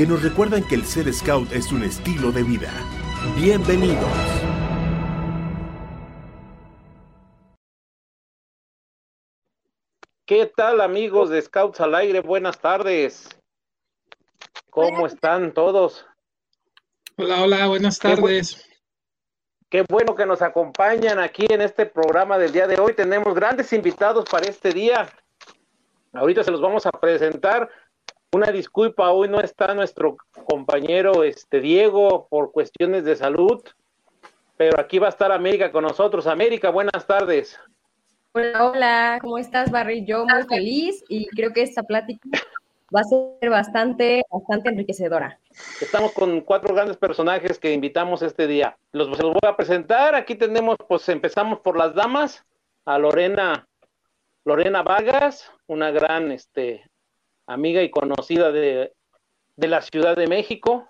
que nos recuerdan que el ser scout es un estilo de vida. Bienvenidos. ¿Qué tal amigos de Scouts al aire? Buenas tardes. ¿Cómo están todos? Hola, hola, buenas tardes. Qué, bueno que nos acompañan aquí en este programa del día de hoy. Tenemos grandes invitados para este día. Ahorita se los vamos a presentar. Una disculpa, hoy no está nuestro compañero este Diego por cuestiones de salud, pero aquí va a estar América con nosotros. América, buenas tardes. Hola, hola, ¿cómo estás, Barry? Yo muy feliz y creo que esta plática va a ser bastante, bastante enriquecedora. Estamos con cuatro grandes personajes que invitamos este día. Los, los voy a presentar. Aquí tenemos, pues empezamos por las damas, a Lorena, Lorena Vargas, una gran este, amiga y conocida de, de la Ciudad de México.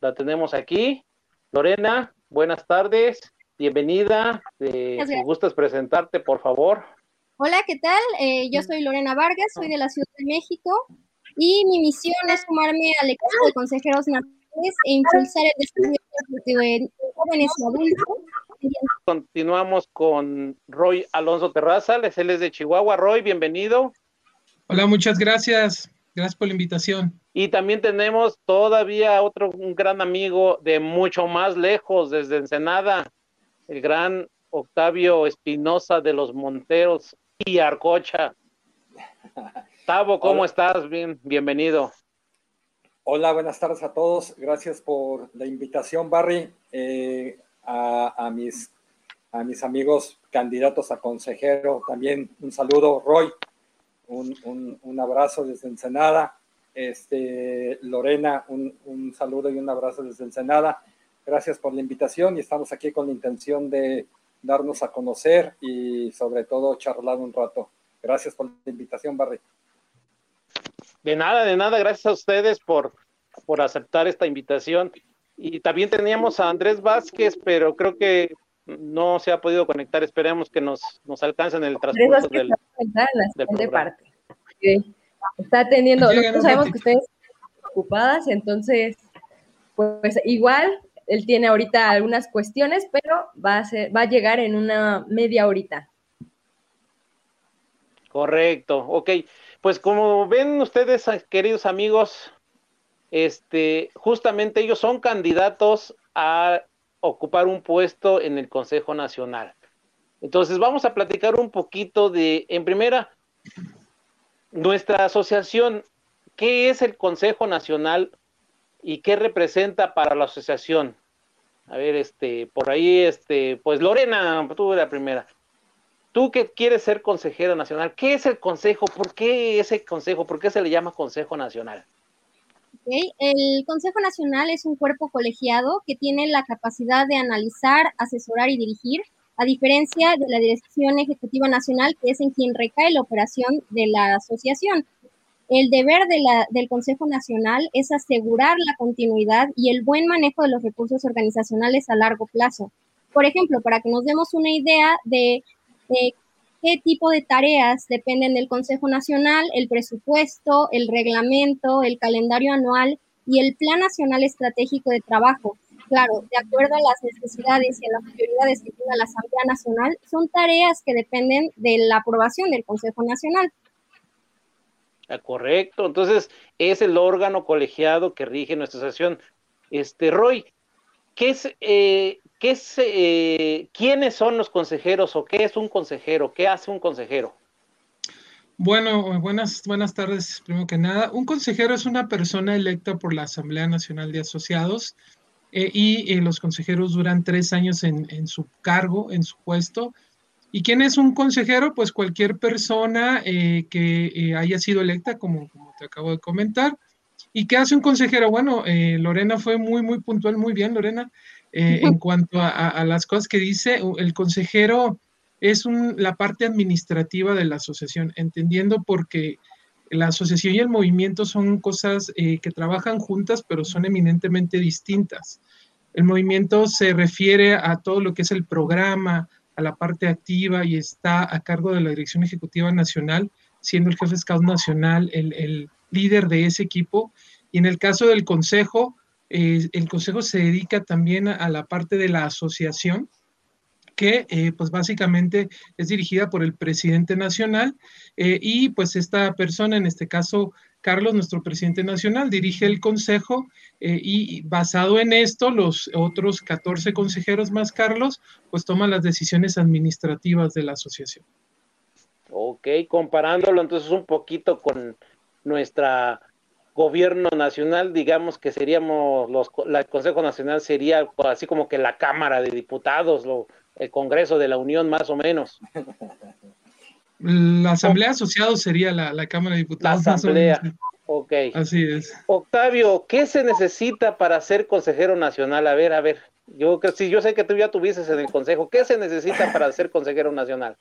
La tenemos aquí. Lorena, buenas tardes. Bienvenida. Eh, si gustas presentarte, por favor. Hola, ¿qué tal? Eh, yo soy Lorena Vargas, soy de la Ciudad de México y mi misión es sumarme al equipo de consejeros nacionales e impulsar el desarrollo de jóvenes y adultos. Continuamos con Roy Alonso Terraza, él es de Chihuahua. Roy, bienvenido. Hola, muchas gracias. Gracias por la invitación. Y también tenemos todavía otro un gran amigo de mucho más lejos, desde Ensenada, el gran Octavio Espinosa de los Monteros y Arcocha. Tavo, ¿cómo Hola. estás? Bien, bienvenido. Hola, buenas tardes a todos. Gracias por la invitación, Barry, eh, a, a, mis, a mis amigos candidatos a consejero. También un saludo, Roy. Un, un, un abrazo desde Ensenada. Este, Lorena, un, un saludo y un abrazo desde Ensenada. Gracias por la invitación y estamos aquí con la intención de darnos a conocer y sobre todo charlar un rato. Gracias por la invitación, Barry. De nada, de nada, gracias a ustedes por, por aceptar esta invitación. Y también teníamos a Andrés Vázquez, pero creo que no se ha podido conectar. Esperemos que nos, nos alcance en el transcurso del, parte. Está atendiendo, nosotros sabemos que ustedes están ocupadas, entonces, pues igual él tiene ahorita algunas cuestiones, pero va a, ser, va a llegar en una media horita. Correcto, ok. Pues como ven ustedes, queridos amigos, este, justamente ellos son candidatos a ocupar un puesto en el Consejo Nacional. Entonces vamos a platicar un poquito de, en primera, nuestra asociación, ¿qué es el Consejo Nacional y qué representa para la asociación? A ver, este, por ahí, este, pues Lorena, tú la primera. Tú que quieres ser consejera nacional, ¿qué es el consejo? ¿Por qué ese consejo? ¿Por qué se le llama Consejo Nacional? Okay. El Consejo Nacional es un cuerpo colegiado que tiene la capacidad de analizar, asesorar y dirigir, a diferencia de la Dirección Ejecutiva Nacional, que es en quien recae la operación de la asociación. El deber del Consejo Nacional es asegurar la continuidad y el buen manejo de los recursos organizacionales a largo plazo. Por ejemplo, para que nos demos una idea de, de qué tipo de tareas dependen del Consejo Nacional, el presupuesto, el reglamento, el calendario anual y el Plan Nacional Estratégico de Trabajo. Claro, de acuerdo a las necesidades y a las prioridades que tiene la Asamblea Nacional, son tareas que dependen de la aprobación del Consejo Nacional. Ah, correcto, entonces es el órgano colegiado que rige nuestra asociación. Este, Roy, ¿qué es, eh, qué es eh, quiénes son los consejeros o qué es un consejero? ¿Qué hace un consejero? Bueno, buenas, buenas tardes, primero que nada. Un consejero es una persona electa por la Asamblea Nacional de Asociados eh, y eh, los consejeros duran tres años en, en, su cargo, en su puesto. ¿Y quién es un consejero? Pues cualquier persona eh, que haya sido electa, como, como, te acabo de comentar, ¿Y qué hace un consejero? Bueno, eh, Lorena fue muy, muy puntual, muy bien, Lorena, eh, en cuanto a, las cosas que dice. El consejero es la parte administrativa de la asociación, entendiendo porque la asociación y el movimiento son cosas eh, que trabajan juntas, pero son eminentemente distintas. El movimiento se refiere a todo lo que es el programa, a la parte activa y está a cargo de la Dirección Ejecutiva Nacional, siendo el jefe Scout Nacional el líder de ese equipo. Y en el caso del consejo, eh, el consejo se dedica también a, la parte de la asociación, que eh, pues básicamente es dirigida por el presidente nacional eh, y pues esta persona, en este caso Carlos, nuestro presidente nacional, dirige el consejo y basado en esto, los otros 14 consejeros más Carlos, pues toman las decisiones administrativas de la asociación. Ok, comparándolo entonces un poquito con nuestra gobierno nacional, digamos que seríamos los, el Consejo Nacional sería así como que la Cámara de Diputados, lo, el Congreso de la Unión más o menos. La Asamblea Asociados sería la, Cámara de Diputados. La Asamblea, ok. Así es. Octavio, ¿qué se necesita para ser consejero nacional? A ver, a ver, yo, si yo sé que tú ya tuviste en el Consejo, ¿qué se necesita para ser consejero nacional?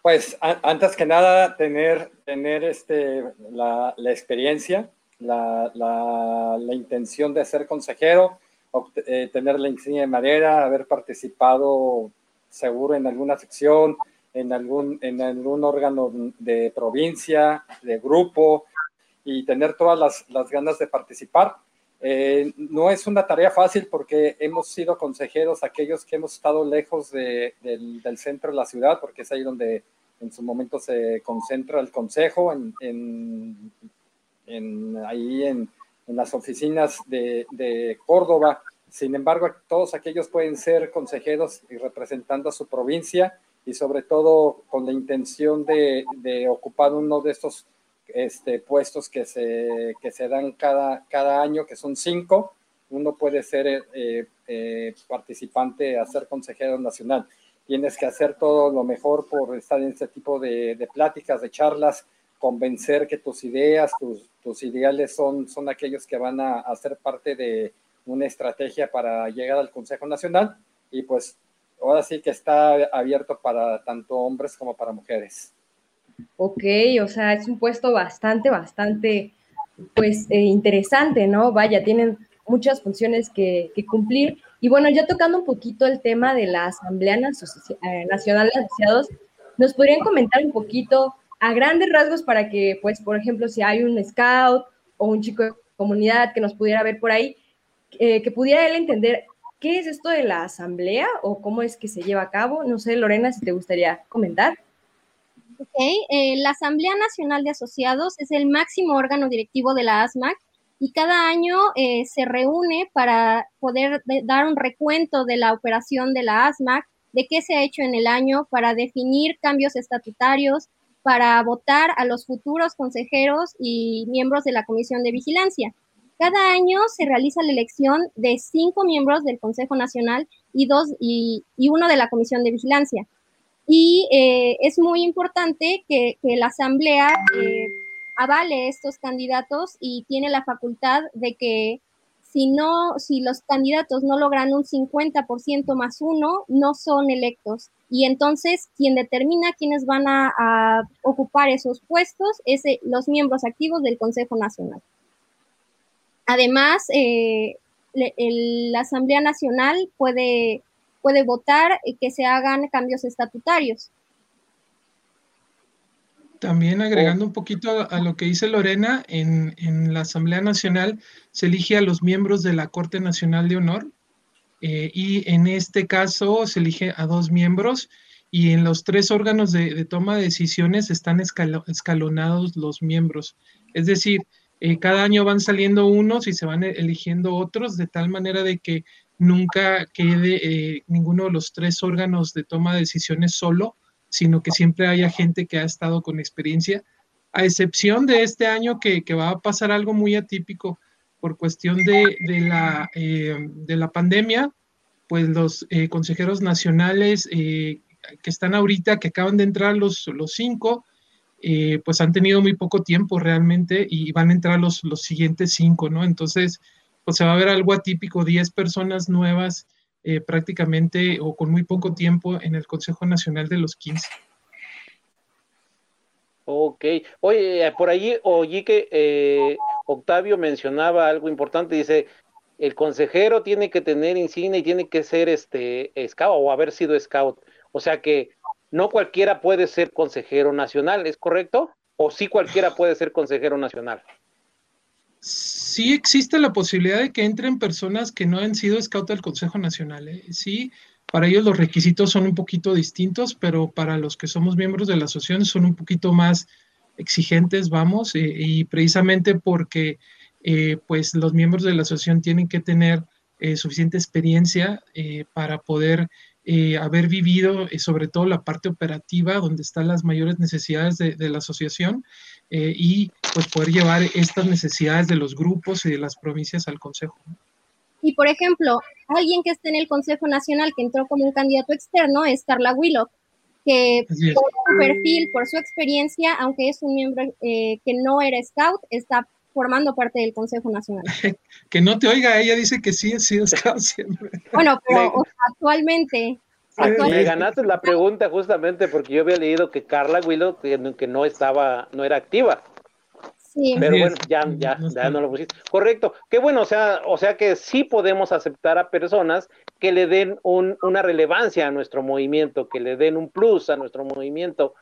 Pues antes que nada, tener, tener este, la, la experiencia, la, la, la, intención de ser consejero, eh, tener la insignia de madera, haber participado seguro en alguna sección, en algún, en algún órgano de provincia, de grupo, y tener todas las, las ganas de participar. Eh, no es una tarea fácil porque hemos sido consejeros aquellos que hemos estado lejos del, del, centro de la ciudad, porque es ahí donde en su momento se concentra el consejo, en, en, ahí en, las oficinas de, de, Córdoba. Sin embargo, todos aquellos pueden ser consejeros y representando a su provincia y sobre todo con la intención de, de ocupar uno de estos este, puestos que se, que se dan cada, cada año, que son cinco. Uno puede ser eh, eh, participante a ser consejero nacional. Tienes que hacer todo lo mejor por estar en este tipo de, de pláticas, de charlas, convencer que tus ideas, tus, tus ideales son, son aquellos que van a, a ser parte de una estrategia para llegar al Consejo Nacional. Y pues ahora sí que está abierto para tanto hombres como para mujeres. Ok, o sea, es un puesto bastante, bastante, pues, eh, interesante, ¿no? Vaya, tienen muchas funciones que, cumplir. Y bueno, ya tocando un poquito el tema de la Asamblea Nacional de Asociados, ¿nos podrían comentar un poquito a grandes rasgos para que, pues, por ejemplo, si hay un scout o un chico de comunidad que nos pudiera ver por ahí, eh, que pudiera él entender qué es esto de la Asamblea o cómo es que se lleva a cabo? No sé, Lorena, si te gustaría comentar. Eh, la Asamblea Nacional de Asociados es el máximo órgano directivo de la ASMAC y cada año eh, se reúne para poder dar un recuento de la operación de la ASMAC, de qué se ha hecho en el año, para definir cambios estatutarios, para votar a los futuros consejeros y miembros de la Comisión de Vigilancia. Cada año se realiza la elección de cinco miembros del Consejo Nacional y, dos, y uno de la Comisión de Vigilancia. Y eh, es muy importante que, la Asamblea eh, avale estos candidatos y tiene la facultad de que si no, si los candidatos no logran un 50% más uno, no son electos. Y entonces quien determina quiénes van a, ocupar esos puestos es eh, los miembros activos del Consejo Nacional. Además, la Asamblea Nacional puede puede votar que se hagan cambios estatutarios. También agregando un poquito a, lo que dice Lorena, en, la Asamblea Nacional se elige a los miembros de la Corte Nacional de Honor eh, y en este caso se elige a dos miembros y en los tres órganos de, toma de decisiones están escalonados los miembros. Es decir, eh, cada año van saliendo unos y se van eligiendo otros de tal manera de que nunca quede eh, ninguno de los tres órganos de toma de decisiones solo, sino que siempre haya gente que ha estado con experiencia, a excepción de este año que, va a pasar algo muy atípico por cuestión de, la, eh, de la pandemia, pues los eh, consejeros nacionales que están ahorita, que acaban de entrar los, los cinco, eh, pues han tenido muy poco tiempo realmente y van a entrar los, los siguientes cinco, ¿no? Entonces, pues se va a ver algo atípico, 10 personas nuevas eh, prácticamente o con muy poco tiempo en el Consejo Nacional de los 15. Ok, oye, por allí oí que eh, Octavio mencionaba algo importante, dice, el consejero tiene que tener insignia y tiene que ser este scout o haber sido scout. O sea que no cualquiera puede ser consejero nacional, ¿es correcto? ¿O sí cualquiera puede ser consejero nacional? Sí existe la posibilidad de que entren personas que no han sido scout del Consejo Nacional. ¿eh? Sí, para ellos los requisitos son un poquito distintos, pero para los que somos miembros de la asociación son un poquito más exigentes, vamos, eh, y precisamente porque eh, pues los miembros de la asociación tienen que tener suficiente experiencia para poder eh, haber vivido eh, sobre todo la parte operativa, donde están las mayores necesidades de, la asociación, eh, y pues poder llevar estas necesidades de los grupos y de las provincias al Consejo. Y por ejemplo, alguien que esté en el Consejo Nacional que entró como un candidato externo es Carla Willock, que por su perfil, por su experiencia, aunque es un miembro que no era scout, está formando parte del Consejo Nacional. que no te oiga, ella dice que sí, sí, scout siempre. Bueno, pero actualmente, Me ganaste la pregunta justamente porque yo había leído que Carla Willow que, no estaba, no era activa. Sí. Pero bueno, ya, ya, ya no lo pusiste. Correcto. Qué bueno, o sea, o sea que sí podemos aceptar a personas que le den un, una relevancia a nuestro movimiento, que le den un plus a nuestro movimiento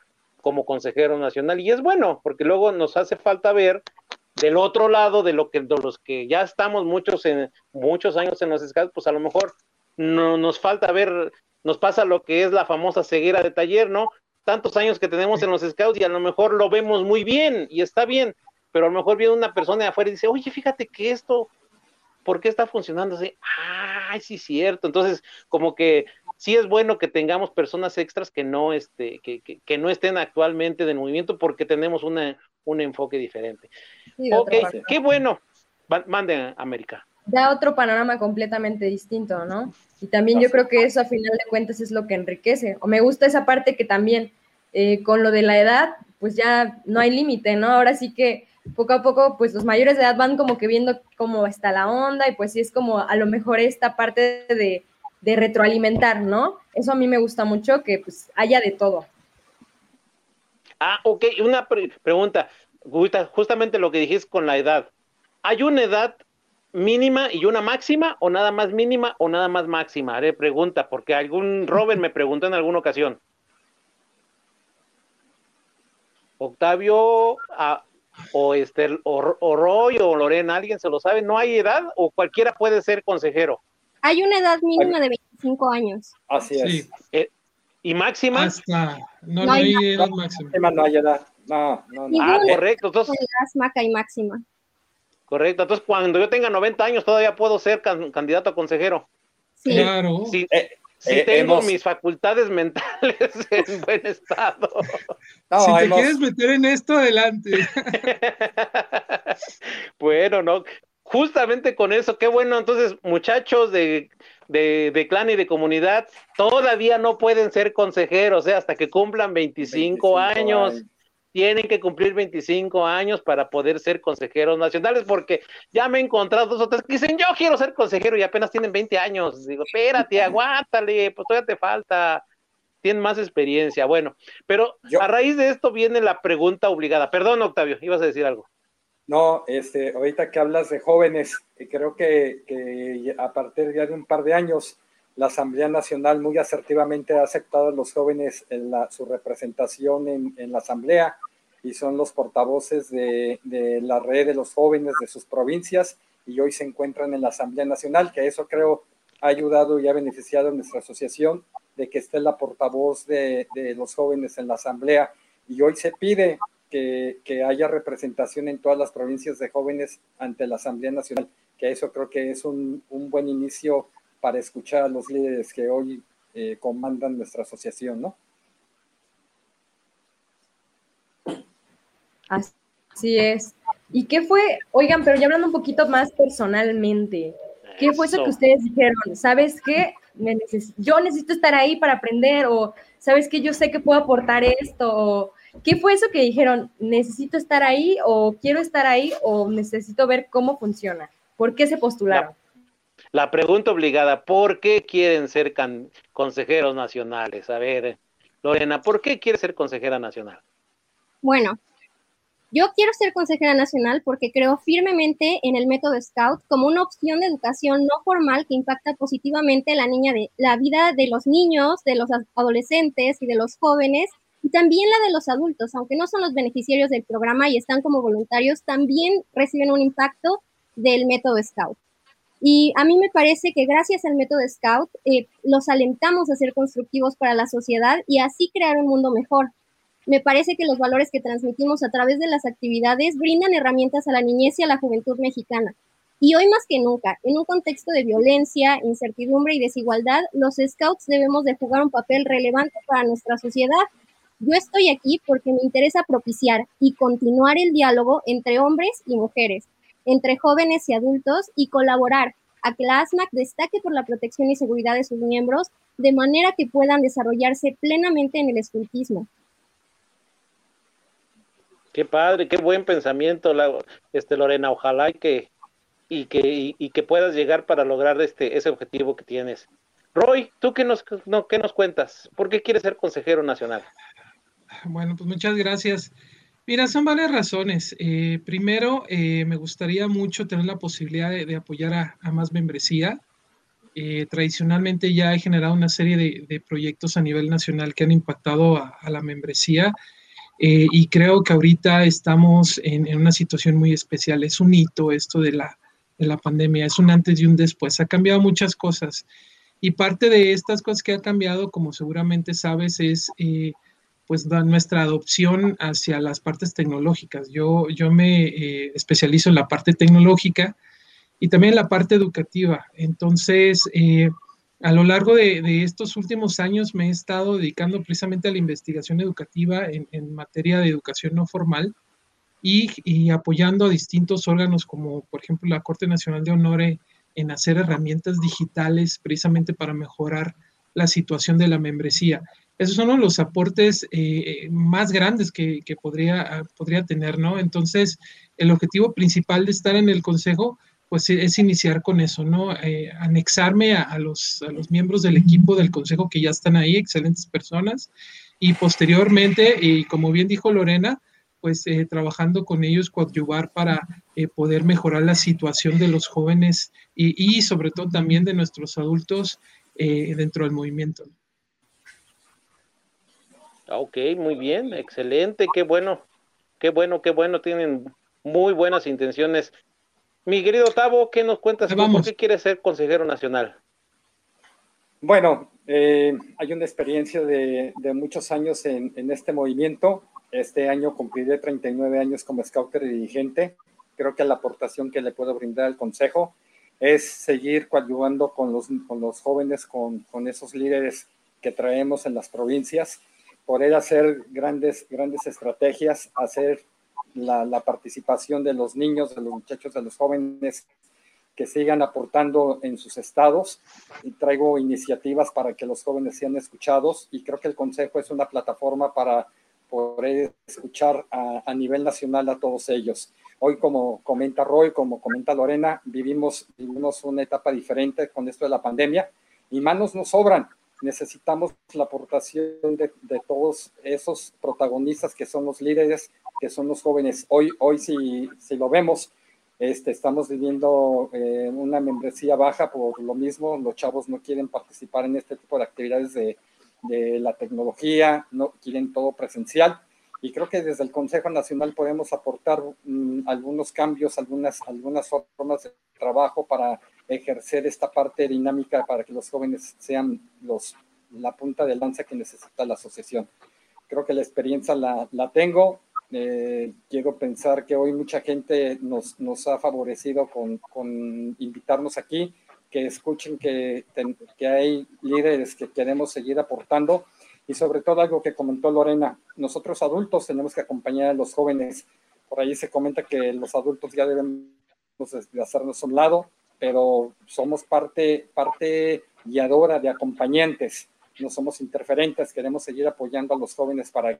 como consejero nacional. Y es bueno, porque luego nos hace falta ver del otro lado de lo que de los que ya estamos muchos en muchos años en los scouts, pues a lo mejor no nos falta ver, nos pasa lo que es la famosa ceguera de taller, ¿no? Tantos años que tenemos en los scouts y a lo mejor lo vemos muy bien y está bien, pero a lo mejor viene una persona de afuera y dice, oye, fíjate que esto, ¿por qué está funcionando así? Ay, sí, cierto. Entonces, como que sí es bueno que tengamos personas extras que no, este, que, que, que no estén actualmente del movimiento porque tenemos una, un enfoque diferente. ok, qué bueno. Manden, América. Da otro panorama completamente distinto, ¿no? Y también yo creo que eso a final de cuentas es lo que enriquece. O me gusta esa parte que también eh, con lo de la edad, pues ya no hay límite, ¿no? Ahora sí que poco a poco, pues los mayores de edad van como que viendo cómo está la onda y pues sí es como a lo mejor esta parte de, de retroalimentar, ¿no? Eso a mí me gusta mucho, que pues haya de todo. Ah, ok, una pregunta, justamente lo que dijiste con la edad. ¿Hay una edad mínima y una máxima o nada más mínima o nada más máxima? Haré pregunta, porque algún Robert me preguntó en alguna ocasión. Octavio ah, o, este, o, Roy o Lorena, ¿alguien se lo sabe? ¿No hay edad o cualquiera puede ser consejero? Hay una edad mínima de 25 años. Así es. Eh, ¿Y máxima? Hasta, no, no, hay, edad máxima. No hay edad. No, no, no. Ah, correcto. Entonces, y máxima. Correcto. Entonces, cuando yo tenga 90 años, todavía puedo ser candidato a consejero. Sí. Claro. Sí. Eh, si eh, tengo mis facultades mentales en buen estado. si te quieres meter en esto, adelante. bueno, no, justamente con eso, qué bueno. Entonces, muchachos de, de, clan y de comunidad, todavía no pueden ser consejeros, ¿eh? hasta que cumplan 25, años. Tienen que cumplir 25 años para poder ser consejeros nacionales, porque ya me he encontrado dos o tres que dicen, yo quiero ser consejero y apenas tienen 20 años. Digo, espérate, aguántale, pues todavía te falta tienen más experiencia. Bueno, pero a raíz de esto viene la pregunta obligada. Perdón, Octavio, ibas a decir algo. No, este, ahorita que hablas de jóvenes, creo que, a partir ya de un par de años, la Asamblea Nacional muy asertivamente ha aceptado a los jóvenes en su representación en, la Asamblea y son los portavoces de, la red de los jóvenes de sus provincias y hoy se encuentran en la Asamblea Nacional, que eso creo ha ayudado y ha beneficiado a nuestra asociación de que esté la portavoz de, de los jóvenes en la Asamblea. Y hoy se pide que, haya representación en todas las provincias de jóvenes ante la Asamblea Nacional, que eso creo que es un, buen inicio para escuchar a los líderes que hoy eh, comandan nuestra asociación, ¿no? Así es. ¿Y qué fue? Oigan, pero ya hablando un poquito más personalmente, ¿qué fue eso que ustedes dijeron? ¿Sabes qué? yo necesito estar ahí para aprender o sabes que yo sé que puedo aportar esto o ¿Qué fue eso que dijeron? ¿Necesito estar ahí o quiero estar ahí o necesito ver cómo funciona? ¿Por qué se postularon? La, pregunta obligada, ¿por qué quieren ser consejeros nacionales? A ver, Lorena, ¿por qué quieres ser consejera nacional? Bueno, yo quiero ser consejera nacional porque creo firmemente en el método Scout como una opción de educación no formal que impacta positivamente la, niña de, la vida de los niños, de los adolescentes y de los jóvenes y también la de los adultos, aunque no son los beneficiarios del programa y están como voluntarios, también reciben un impacto del método Scout. Y a mí me parece que gracias al método Scout eh, los alentamos a ser constructivos para la sociedad y así crear un mundo mejor me parece que los valores que transmitimos a través de las actividades brindan herramientas a la niñez y a la juventud mexicana. Y hoy más que nunca, en un contexto de violencia, incertidumbre y desigualdad, los scouts debemos de jugar un papel relevante para nuestra sociedad. Yo estoy aquí porque me interesa propiciar y continuar el diálogo entre hombres y mujeres, entre jóvenes y adultos y colaborar a que la ASMAC destaque por la protección y seguridad de sus miembros de manera que puedan desarrollarse plenamente en el escultismo, Qué padre, qué buen pensamiento, este Lorena. Ojalá y que y que y, que puedas llegar para lograr este ese objetivo que tienes. Roy, ¿tú qué nos, no, qué nos cuentas? ¿Por qué quieres ser consejero nacional? Bueno, pues muchas gracias. Mira, son varias razones. Eh, primero, eh, me gustaría mucho tener la posibilidad de, apoyar a, más membresía. Eh, tradicionalmente ya he generado una serie de, proyectos a nivel nacional que han impactado a, a la membresía eh, y creo que ahorita estamos en, una situación muy especial. Es un hito esto de la, de la pandemia, es un antes y un después. Ha cambiado muchas cosas. Y parte de estas cosas que ha cambiado, como seguramente sabes, es eh, pues nuestra adopción hacia las partes tecnológicas. Yo, yo me eh, especializo en la parte tecnológica y también en la parte educativa. Entonces, a lo largo de, estos últimos años me he estado dedicando precisamente a la investigación educativa en, materia de educación no formal y, apoyando a distintos órganos como por ejemplo la Corte Nacional de Honor en hacer herramientas digitales precisamente para mejorar la situación de la membresía. Esos son los aportes eh, más grandes que, que, podría, podría tener, ¿no? Entonces, el objetivo principal de estar en el Consejo pues e, es iniciar con eso, ¿no? Eh, anexarme a, los, a, los, miembros del equipo del consejo que ya están ahí, excelentes personas, y posteriormente, y como bien dijo Lorena, pues eh, trabajando con ellos, coadyuvar para eh, poder mejorar la situación de los jóvenes y, y sobre todo también de nuestros adultos dentro del movimiento. Ok, muy bien, excelente, qué bueno, qué bueno, qué bueno, tienen muy buenas intenciones mi querido Tavo, ¿qué nos cuentas? ¿Por qué quieres ser consejero nacional? Bueno, eh, hay una experiencia de, muchos años en, este movimiento. Este año cumpliré 39 años como scouter y dirigente. Creo que la aportación que le puedo brindar al consejo es seguir coadyuvando con los, con los jóvenes, con, con esos líderes que traemos en las provincias, poder hacer grandes, grandes estrategias, hacer la, participación de los niños, de los muchachos, de los jóvenes que sigan aportando en sus estados y traigo iniciativas para que los jóvenes sean escuchados y creo que el Consejo es una plataforma para poder escuchar a, nivel nacional a todos ellos. Hoy, como comenta Roy, como comenta Lorena, vivimos, vivimos una etapa diferente con esto de la pandemia y manos nos sobran. Necesitamos la aportación de, de todos esos protagonistas que son los líderes que son los jóvenes. Hoy, hoy si, si lo vemos, este, estamos viviendo eh, una membresía baja por lo mismo, los chavos no quieren participar en este tipo de actividades de, de la tecnología, no quieren todo presencial. Y creo que desde el Consejo Nacional podemos aportar mm, algunos cambios, algunas, algunas formas de trabajo para ejercer esta parte dinámica para que los jóvenes sean los, la punta de lanza que necesita la asociación. Creo que la experiencia la, la tengo, eh, quiero pensar que hoy mucha gente nos, nos ha favorecido con, con, invitarnos aquí, que escuchen que, que hay líderes que queremos seguir aportando y sobre todo algo que comentó Lorena, nosotros adultos tenemos que acompañar a los jóvenes. Por ahí se comenta que los adultos ya debemos de hacernos a un lado, pero somos parte, parte guiadora de acompañantes, no somos interferentes, queremos seguir apoyando a los jóvenes para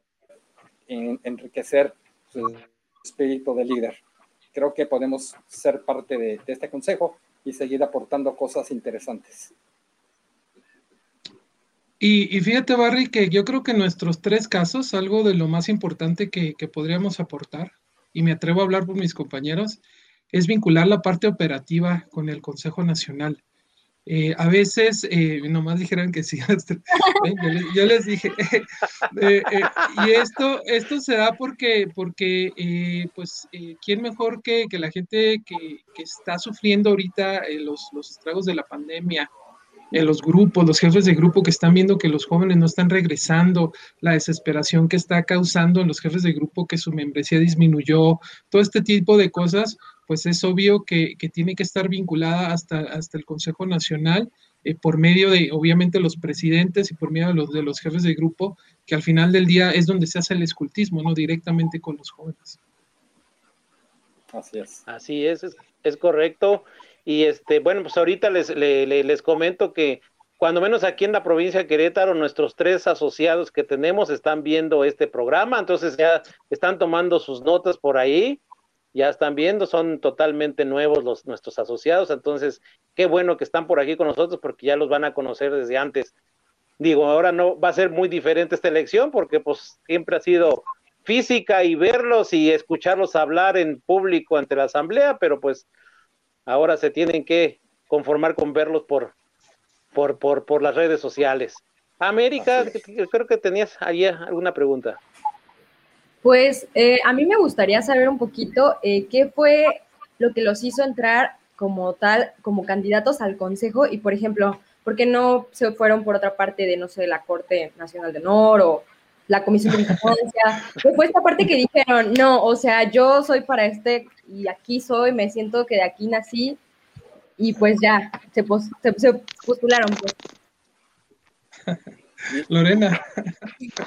enriquecer su espíritu de líder. Creo que podemos ser parte de, de este consejo y seguir aportando cosas interesantes. Y, fíjate, Barry, que yo creo que en nuestros tres casos, algo de lo más importante que, podríamos aportar, y me atrevo a hablar por mis compañeros, es vincular la parte operativa con el Consejo Nacional. Eh, a veces, eh, nomás dijeran que sí, yo, les, dije, eh, y esto, esto se da porque, porque pues, ¿quién mejor que, la gente que, está sufriendo ahorita los, los estragos de la pandemia? los grupos, los jefes de grupo que están viendo que los jóvenes no están regresando, la desesperación que está causando en los jefes de grupo que su membresía disminuyó, todo este tipo de cosas, pues es obvio que, tiene que estar vinculada hasta, hasta el Consejo Nacional eh, por medio de, obviamente, los presidentes y por medio de los, de los jefes de grupo, que al final del día es donde se hace el escultismo, ¿no? Directamente con los jóvenes. Así es. Así es, es, es correcto. Y este, bueno, pues ahorita les, les, comento que cuando menos aquí en la provincia de Querétaro, nuestros tres asociados que tenemos están viendo este programa, entonces ya están tomando sus notas por ahí, ya están viendo, son totalmente nuevos los nuestros asociados, entonces qué bueno que están por aquí con nosotros porque ya los van a conocer desde antes. Digo, ahora no va a ser muy diferente esta elección porque pues siempre ha sido física y verlos y escucharlos hablar en público ante la asamblea, pero pues ahora se tienen que conformar con verlos por, por, por, por las redes sociales. América, creo que tenías ahí alguna pregunta. Pues eh, a mí me gustaría saber un poquito eh, qué fue lo que los hizo entrar como tal, como candidatos al Consejo y, por ejemplo, ¿por qué no se fueron por otra parte de, no sé, la Corte Nacional de Honor o la Comisión de Infancia? fue esta parte que dijeron, no, o sea, yo soy para este y aquí soy, me siento que de aquí nací y pues ya, se, postularon. Pues. Lorena.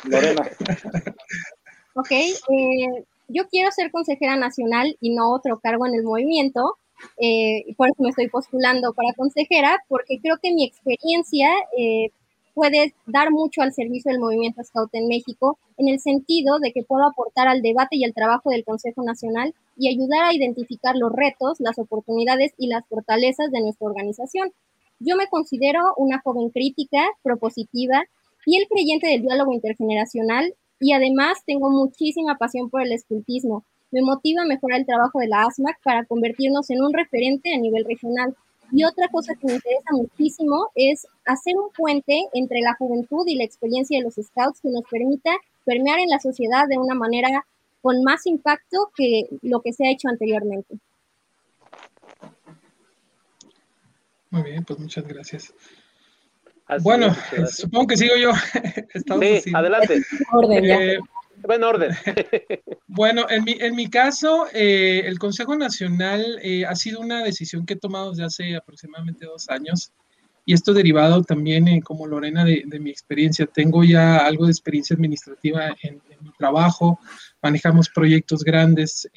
Lorena. Ok, eh, yo quiero ser consejera nacional y no otro cargo en el movimiento. Eh, por eso me estoy postulando para consejera, porque creo que mi experiencia eh, puede dar mucho al servicio del movimiento Scout en México, en el sentido de que puedo aportar al debate y al trabajo del Consejo Nacional y ayudar a identificar los retos, las oportunidades y las fortalezas de nuestra organización. Yo me considero una joven crítica, propositiva, y el creyente del diálogo intergeneracional y además tengo muchísima pasión por el escultismo. Me motiva a mejorar el trabajo de la ASMAC para convertirnos en un referente a nivel regional. Y otra cosa que me interesa muchísimo es hacer un puente entre la juventud y la experiencia de los scouts que nos permita permear en la sociedad de una manera con más impacto que lo que se ha hecho anteriormente. Muy bien, pues muchas gracias. Bueno, supongo que sigo yo. sí, adelante. orden, eh, orden. bueno, en mi, en mi caso, eh, el Consejo Nacional eh, ha sido una decisión que he tomado desde hace aproximadamente dos años. Y esto derivado también, como Lorena, de, mi experiencia. Tengo ya algo de experiencia administrativa en, mi trabajo. Manejamos proyectos grandes,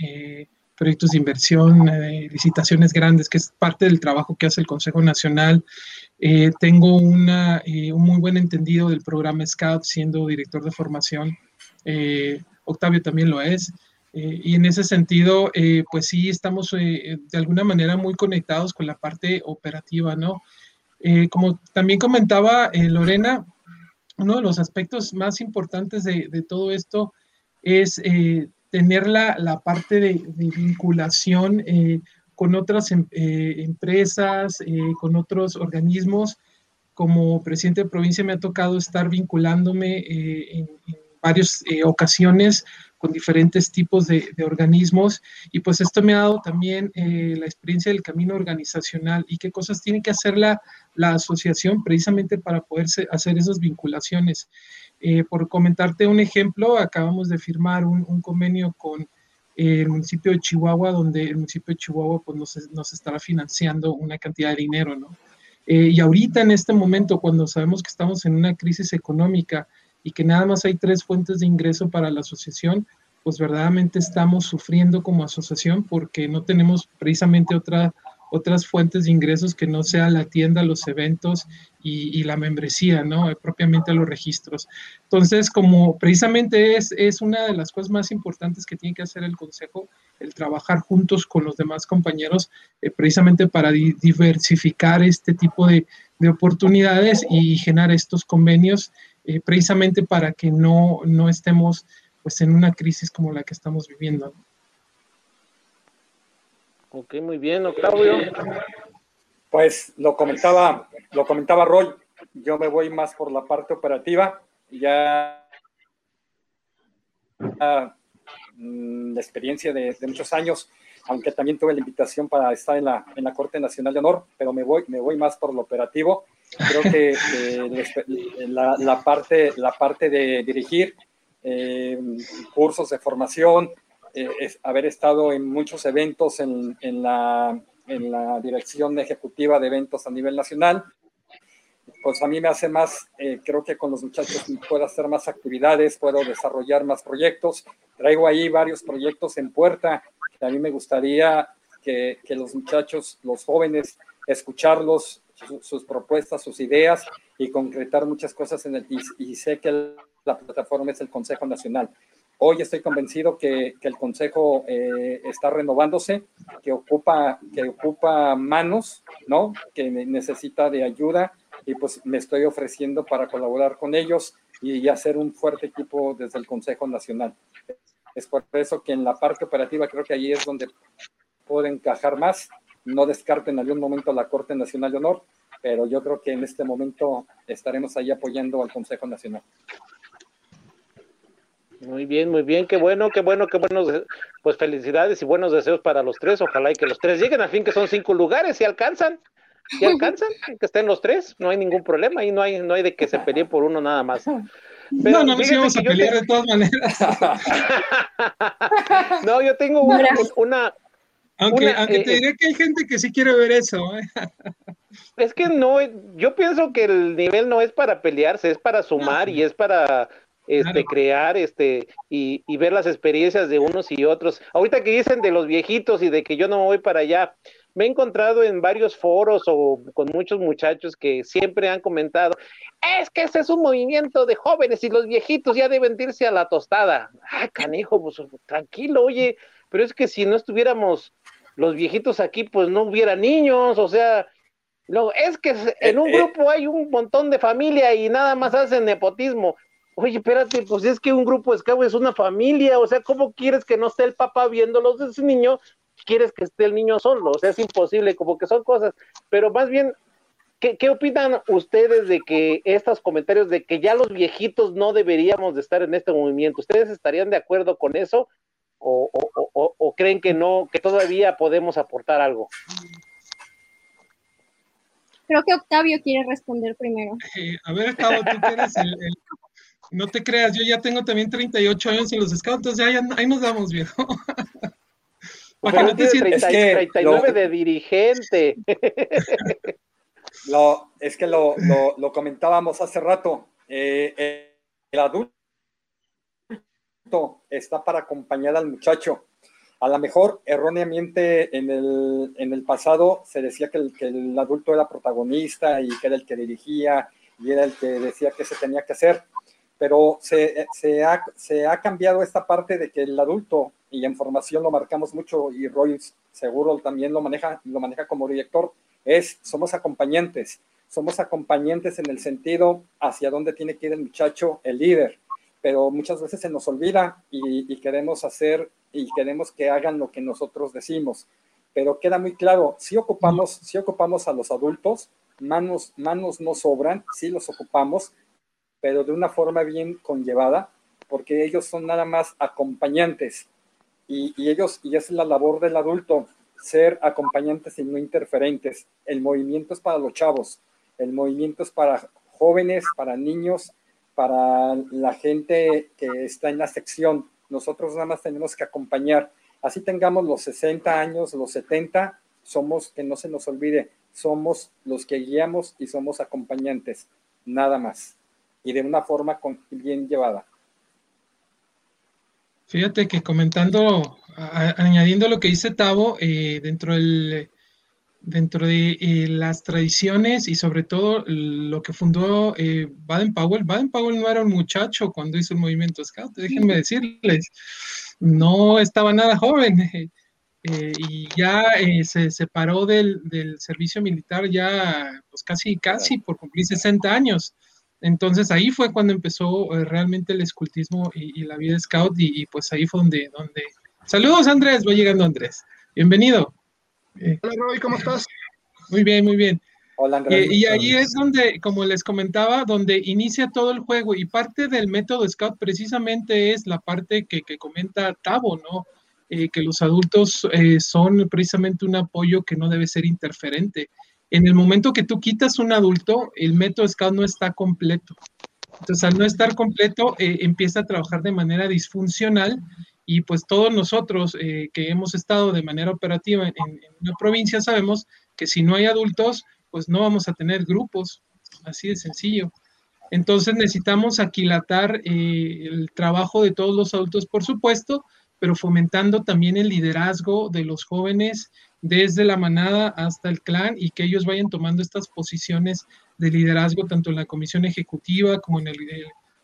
proyectos de inversión, licitaciones grandes, que es parte del trabajo que hace el Consejo Nacional. tengo una, un muy buen entendido del programa SCOUT, siendo director de formación eh, Octavio también lo es. Eh, y en ese sentido, eh, pues sí, estamos de alguna manera muy conectados con la parte operativa, ¿no? como también comentaba Lorena, uno de los aspectos más importantes de, todo esto es tener la, parte de, vinculación con otras em, empresas, con otros organismos. Como presidente de provincia me ha tocado estar vinculándome en, en varias eh, ocasiones con diferentes tipos de, organismos y pues esto me ha dado también eh, la experiencia del camino organizacional y qué cosas tiene que hacer la, la asociación precisamente para poder hacer esas vinculaciones. Eh, por comentarte un ejemplo, acabamos de firmar un, convenio con el municipio de Chihuahua, donde el municipio de Chihuahua pues, nos, nos estará financiando una cantidad de dinero, ¿no? y ahorita en este momento, cuando sabemos que estamos en una crisis económica, y que nada más hay tres fuentes de ingreso para la asociación, pues verdaderamente estamos sufriendo como asociación porque no tenemos precisamente otra, otras fuentes de ingresos que no sea la tienda, los eventos y, la membresía, ¿no? Propiamente los registros. Entonces, como precisamente es, es una de las cosas más importantes que tiene que hacer el Consejo, el trabajar juntos con los demás compañeros, eh, precisamente para diversificar este tipo de, de, oportunidades y generar estos convenios, eh, precisamente para que no, no estemos pues en una crisis como la que estamos viviendo. Ok, muy bien, Octavio. Pues lo comentaba, lo comentaba Roy, yo me voy más por la parte operativa, ya mm, la experiencia de, muchos años, aunque también tuve la invitación para estar en la, en la Corte Nacional de Honor, pero me voy, me voy más por lo operativo. Creo que la, parte, la parte de dirigir eh, cursos de formación, eh, es haber estado en muchos eventos en, en, la, en la dirección ejecutiva de eventos a nivel nacional, pues a mí me hace más, eh, creo que con los muchachos puedo hacer más actividades, puedo desarrollar más proyectos. Traigo ahí varios proyectos en puerta que a mí me gustaría que, que los muchachos, los jóvenes, escucharlos, sus propuestas, sus ideas y concretar muchas cosas en el, y, y sé que la plataforma es el Consejo Nacional. Hoy estoy convencido que, que el Consejo eh, está renovándose, que ocupa, que ocupa manos, ¿no? que necesita de ayuda y pues me estoy ofreciendo para colaborar con ellos y, hacer un fuerte equipo desde el Consejo Nacional. Es por eso que en la parte operativa creo que ahí es donde puedo encajar más. No descarto en algún momento la Corte Nacional de Honor, pero yo creo que en este momento estaremos ahí apoyando al Consejo Nacional. Muy bien, muy bien, qué bueno, qué bueno, qué buenos, pues felicidades y buenos deseos para los tres, ojalá y que los tres lleguen, al fin que son cinco lugares, si alcanzan, si alcanzan, que estén los tres, no hay ningún problema y no hay, no hay de que se pelee por uno nada más. no, no nos íbamos a pelear de todas maneras. no, yo tengo una, aunque, aunque te eh, diré que hay gente que sí quiere ver eso. ¿eh? Es que no, yo pienso que el nivel no es para pelearse, es para sumar y es para este, crear este, y, y, ver las experiencias de unos y otros. Ahorita que dicen de los viejitos y de que yo no voy para allá, me he encontrado en varios foros o con muchos muchachos que siempre han comentado, es que ese es un movimiento de jóvenes y los viejitos ya deben irse a la tostada. Ah, canijo, pues tranquilo, oye, pero es que si no estuviéramos los viejitos aquí, pues no hubiera niños, o sea, no, es que en un eh, eh. grupo hay un montón de familia y nada más hacen nepotismo. Oye, espérate, pues es que un grupo de es una familia, o sea, ¿cómo quieres que no esté el papá viéndolos de ese niño? ¿Quieres que esté el niño solo? O sea, es imposible, como que son cosas, pero más bien, ¿qué, qué opinan ustedes de que estos comentarios de que ya los viejitos no deberíamos de estar en este movimiento? ¿Ustedes estarían de acuerdo con eso? O, o, o, creen que no, que todavía podemos aportar algo? Creo que Octavio quiere responder primero. Eh, a ver, Octavio, tú eres el, no te creas, yo ya tengo también 38 años en los scouts, ya, ahí nos damos, viejo. Para que no te sientas. 39 de dirigente. Lo, es que lo, lo, comentábamos hace rato. Eh, el adulto está para acompañar al muchacho. A lo mejor erróneamente en el, en el pasado se decía que el, que el adulto era protagonista y que era el que dirigía y era el que decía que se tenía que hacer pero se, se, ha, se, ha, cambiado esta parte de que el adulto, y en formación lo marcamos mucho, y Roy seguro también lo maneja, lo maneja como director, es, somos acompañantes, somos acompañantes en el sentido hacia dónde tiene que ir el muchacho, el líder, pero muchas veces se nos olvida y, y queremos hacer y queremos que hagan lo que nosotros decimos, pero queda muy claro, si ocupamos, si ocupamos a los adultos, manos, manos no sobran, si los ocupamos, pero de una forma bien conllevada, porque ellos son nada más acompañantes y, ellos, y es la labor del adulto, ser acompañantes y no interferentes. El movimiento es para los chavos, el movimiento es para jóvenes, para niños, para la gente que está en la sección. Nosotros nada más tenemos que acompañar. Así tengamos los 60 años, los 70, somos, que no se nos olvide, somos los que guiamos y somos acompañantes, nada más y de una forma bien llevada. Fíjate que comentando, añadiendo lo que dice Tavo, eh, dentro del, dentro de eh, las tradiciones y sobre todo lo que fundó eh, Baden Powell. Baden Powell no era un muchacho cuando hizo el movimiento Scout, déjenme decirles, no estaba nada joven eh, y ya se separó del, servicio militar ya pues casi, casi por cumplir 60 años. Entonces ahí fue cuando empezó realmente el escultismo y, la vida scout y, pues ahí fue donde, donde... Saludos Andrés, va llegando Andrés. Bienvenido. Hola Roy, ¿cómo estás? Muy bien, muy bien. Hola, Andrés. y ahí es donde, como les comentaba, donde inicia todo el juego y parte del método Scout precisamente es la parte que, comenta Tavo, ¿no? Eh, que los adultos eh, son precisamente un apoyo que no debe ser interferente. En el momento que tú quitas un adulto, el método Scout no está completo. Entonces, al no estar completo, eh, empieza a trabajar de manera disfuncional y pues todos nosotros eh, que hemos estado de manera operativa en, una provincia sabemos que si no hay adultos, pues no vamos a tener grupos, así de sencillo. Entonces necesitamos aquilatar eh, el trabajo de todos los adultos, por supuesto, pero fomentando también el liderazgo de los jóvenes desde la manada hasta el clan y que ellos vayan tomando estas posiciones de liderazgo tanto en la comisión ejecutiva como en el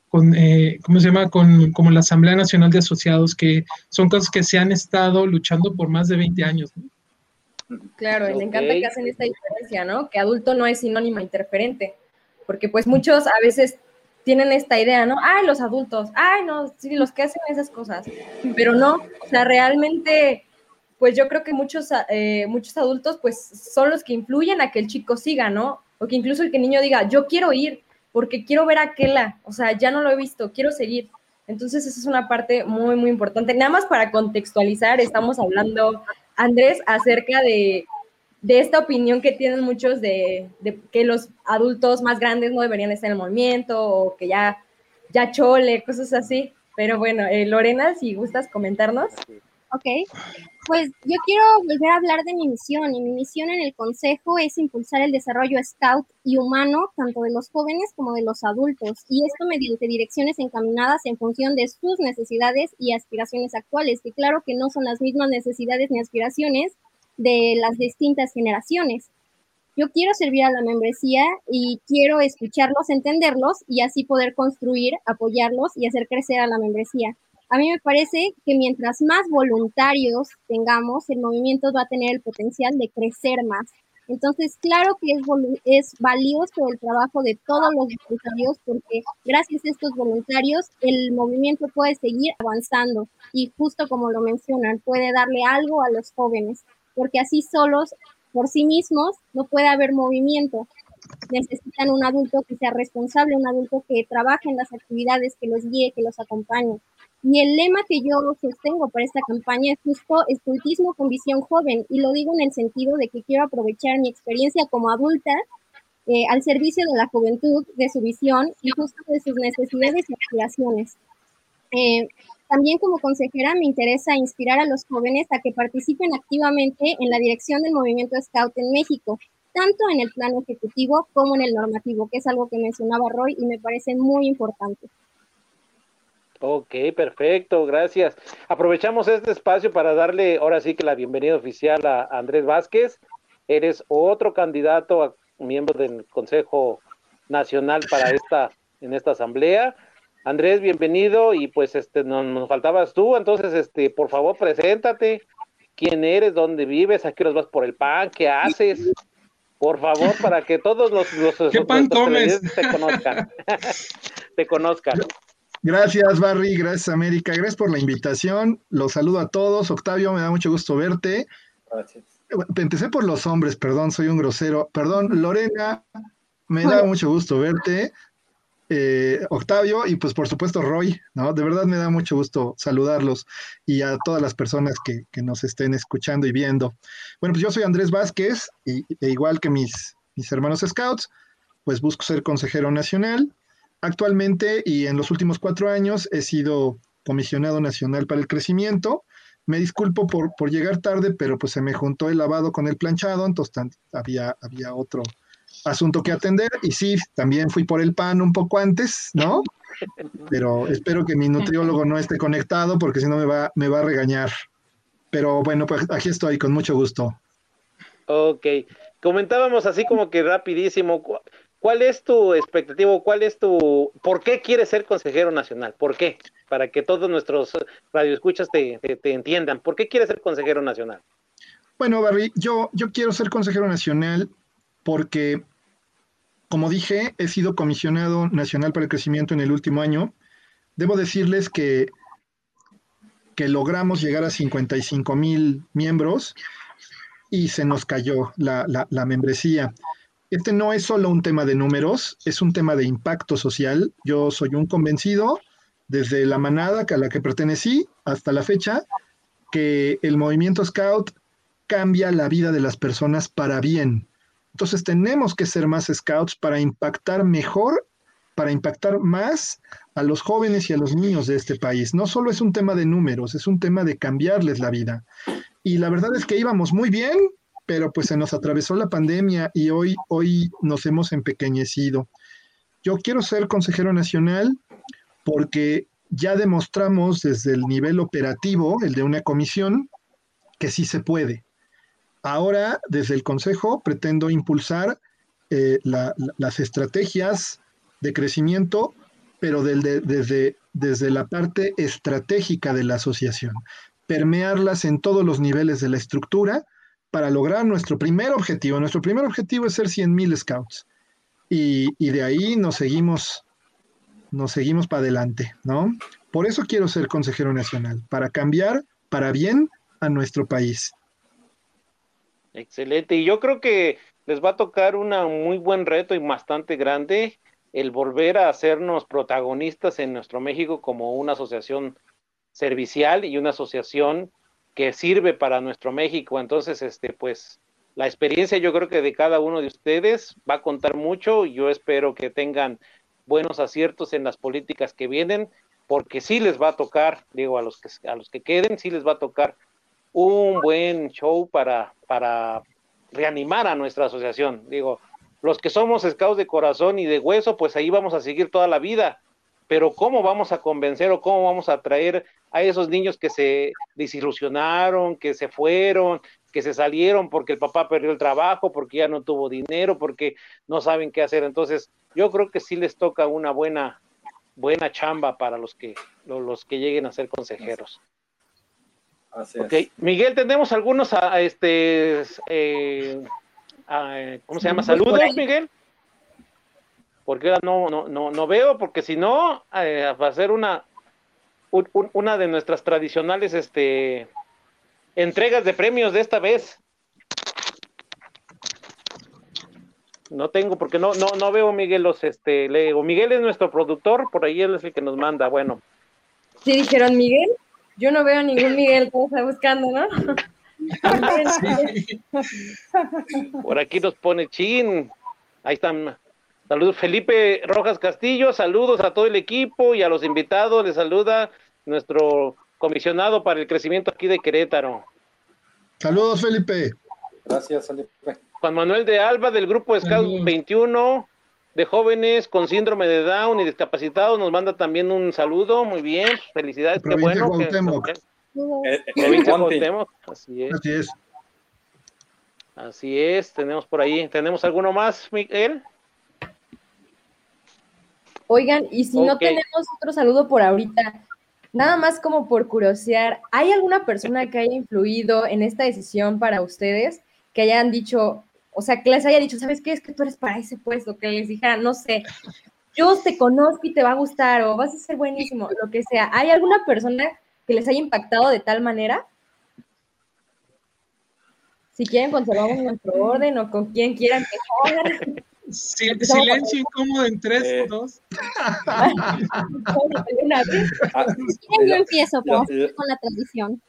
con, eh, ¿cómo se llama? Con, como la Asamblea Nacional de Asociados, que son cosas que se han estado luchando por más de 20 años. Claro, me encanta que hacen esta diferencia, ¿no? Que adulto no es sinónimo interferente, porque pues muchos a veces tienen esta idea, ¿no? Ay, los adultos, ay, no, sí, los que hacen esas cosas, pero no, o sea, realmente, pues yo creo que muchos, eh, muchos adultos, pues son los que influyen a que el chico siga, ¿no? O que incluso el que el niño diga, yo quiero ir, porque quiero ver a Kela, o sea, ya no lo he visto, quiero seguir. Entonces, esa es una parte muy, muy importante. Nada más para contextualizar, estamos hablando, Andrés, acerca de, esta opinión que tienen muchos de, que los adultos más grandes no deberían estar en el movimiento o que ya, ya chole, cosas así. Pero bueno, eh, Lorena, si gustas comentarnos. Ok, pues yo quiero volver a hablar de mi misión y mi misión en el Consejo es impulsar el desarrollo scout y humano tanto de los jóvenes como de los adultos y esto mediante direcciones encaminadas en función de sus necesidades y aspiraciones actuales, que claro que no son las mismas necesidades ni aspiraciones de las distintas generaciones. Yo quiero servir a la membresía y quiero escucharlos, entenderlos y así poder construir, apoyarlos y hacer crecer a la membresía a mí me parece que mientras más voluntarios tengamos, el movimiento va a tener el potencial de crecer más. Entonces, claro que es, es valioso el trabajo de todos los voluntarios porque gracias a estos voluntarios el movimiento puede seguir avanzando y justo como lo mencionan, puede darle algo a los jóvenes, porque así solos, por sí mismos, no puede haber movimiento. Necesitan un adulto que sea responsable, un adulto que trabaje en las actividades, que los guíe, que los acompañe. Y el lema que yo sostengo para esta campaña es justo escultismo con visión joven, y lo digo en el sentido de que quiero aprovechar mi experiencia como adulta eh, al servicio de la juventud, de su visión y justo de sus necesidades y aspiraciones. Eh, también como consejera me interesa inspirar a los jóvenes a que participen activamente en la dirección del movimiento Scout en México, tanto en el plano ejecutivo como en el normativo, que es algo que mencionaba Roy y me parece muy importante. Ok, perfecto, gracias. Aprovechamos este espacio para darle ahora sí que la bienvenida oficial a Andrés Vázquez. Eres otro candidato a miembro del Consejo Nacional para esta en esta asamblea. Andrés, bienvenido y pues este nos, nos faltabas tú, entonces este por favor preséntate. ¿Quién eres? ¿Dónde vives? ¿A qué horas vas por el pan? ¿Qué haces? Por favor, para que todos los, los, ¿Qué pan comes? te conozcan. te conozcan. Gracias, Barry. Gracias, América. Gracias por la invitación. Los saludo a todos. Octavio, me da mucho gusto verte. Gracias. Empecé por los hombres, perdón, soy un grosero. Perdón, Lorena, me da mucho gusto verte. Eh, Octavio y pues por supuesto Roy, ¿no? De verdad me da mucho gusto saludarlos y a todas las personas que, nos estén escuchando y viendo. Bueno, pues yo soy Andrés Vázquez y e igual que mis, mis hermanos scouts, pues busco ser consejero nacional Actualmente y en los últimos cuatro años he sido comisionado nacional para el crecimiento. Me disculpo por, llegar tarde, pero pues se me juntó el lavado con el planchado, entonces había, había otro asunto que atender. Y sí, también fui por el pan un poco antes, ¿no? Pero espero que mi nutriólogo no esté conectado porque si no me va, me va a regañar. Pero bueno, pues aquí estoy con mucho gusto. Ok, comentábamos así como que rapidísimo, ¿cuál es tu expectativa? ¿Cuál es tu, por qué quieres ser consejero nacional? ¿Por qué? Para que todos nuestros radioescuchas te, te, entiendan, ¿por qué quieres ser consejero nacional? Bueno, Barry, yo, yo quiero ser consejero nacional porque, como dije, he sido comisionado nacional para el crecimiento en el último año. Debo decirles que, que logramos llegar a 55 mil miembros y se nos cayó la, membresía. Este no es solo un tema de números, es un tema de impacto social. Yo soy un convencido, desde la manada a la que pertenecí hasta la fecha, que el movimiento Scout cambia la vida de las personas para bien. Entonces tenemos que ser más Scouts para impactar mejor, para impactar más a los jóvenes y a los niños de este país. No solo es un tema de números, es un tema de cambiarles la vida y la verdad es que íbamos muy bien, pero pues se nos atravesó la pandemia y hoy, hoy nos hemos empequeñecido. Yo quiero ser consejero nacional porque ya demostramos desde el nivel operativo, el de una comisión, que sí se puede. Ahora, desde el Consejo, pretendo impulsar eh, las estrategias de crecimiento, pero desde, desde la parte estratégica de la asociación permearlas en todos los niveles de la estructura para lograr nuestro primer objetivo. Nuestro primer objetivo es ser 100.000 scouts. Y, de ahí nos seguimos, nos seguimos para adelante, ¿no? Por eso quiero ser consejero nacional, para cambiar para bien a nuestro país. Excelente. Y yo creo que les va a tocar un muy buen reto y bastante grande el volver a hacernos protagonistas en nuestro México como una asociación servicial y una asociación que sirve para nuestro México. Entonces, este, pues, la experiencia yo creo que de cada uno de ustedes va a contar mucho. Yo espero que tengan buenos aciertos en las políticas que vienen, porque sí les va a tocar, digo, a los que, a los que queden, sí les va a tocar un buen show para, para reanimar a nuestra asociación. Digo, los que somos scouts de corazón y de hueso, pues ahí vamos a seguir toda la vida pero ¿cómo vamos a convencer o cómo vamos a atraer a esos niños que se desilusionaron, que se fueron, que se salieron porque el papá perdió el trabajo, porque ya no tuvo dinero, porque no saben qué hacer? Entonces, yo creo que sí les toca una buena buena chamba para los que los que lleguen a ser consejeros. Así Miguel, tenemos algunos a, este eh, ¿cómo se llama? Saludos, Miguel porque ahora no, no, no, no veo, porque si no, eh, va a ser una, una de nuestras tradicionales este, entregas de premios de esta vez. No tengo, porque no, no, no veo Miguel los, este, leo. Miguel es nuestro productor, por ahí él es el que nos manda, bueno. Sí, dijeron Miguel. Yo no veo ningún Miguel que está buscando, ¿no? Por aquí nos pone Chin. Ahí están. Saludos, Felipe Rojas Castillo, saludos a todo el equipo y a los invitados. Les saluda nuestro comisionado para el crecimiento aquí de Querétaro. Saludos, Felipe. Gracias, Felipe. Juan Manuel de Alba, del grupo Scout 21 de jóvenes con síndrome de Down y discapacitados, nos manda también un saludo. Muy bien, felicidades, qué bueno. Eh, así es. Así es. Así es, tenemos por ahí. ¿Tenemos alguno más, Miguel? Oigan, y si no tenemos otro saludo por ahorita, nada más como por curiosear, ¿hay alguna persona que haya influido en esta decisión para ustedes? Que hayan dicho, o sea, que les haya dicho, ¿sabes qué? Es que tú eres para ese puesto, que les dijera, no sé, yo te conozco y te va a gustar o vas a ser buenísimo, lo que sea. ¿Hay alguna persona que les haya impactado de tal manera? Si quieren, conservamos nuestro orden o con quien quieran que jodan silencio incómodo en 3, 2. Yo empiezo con la tradición.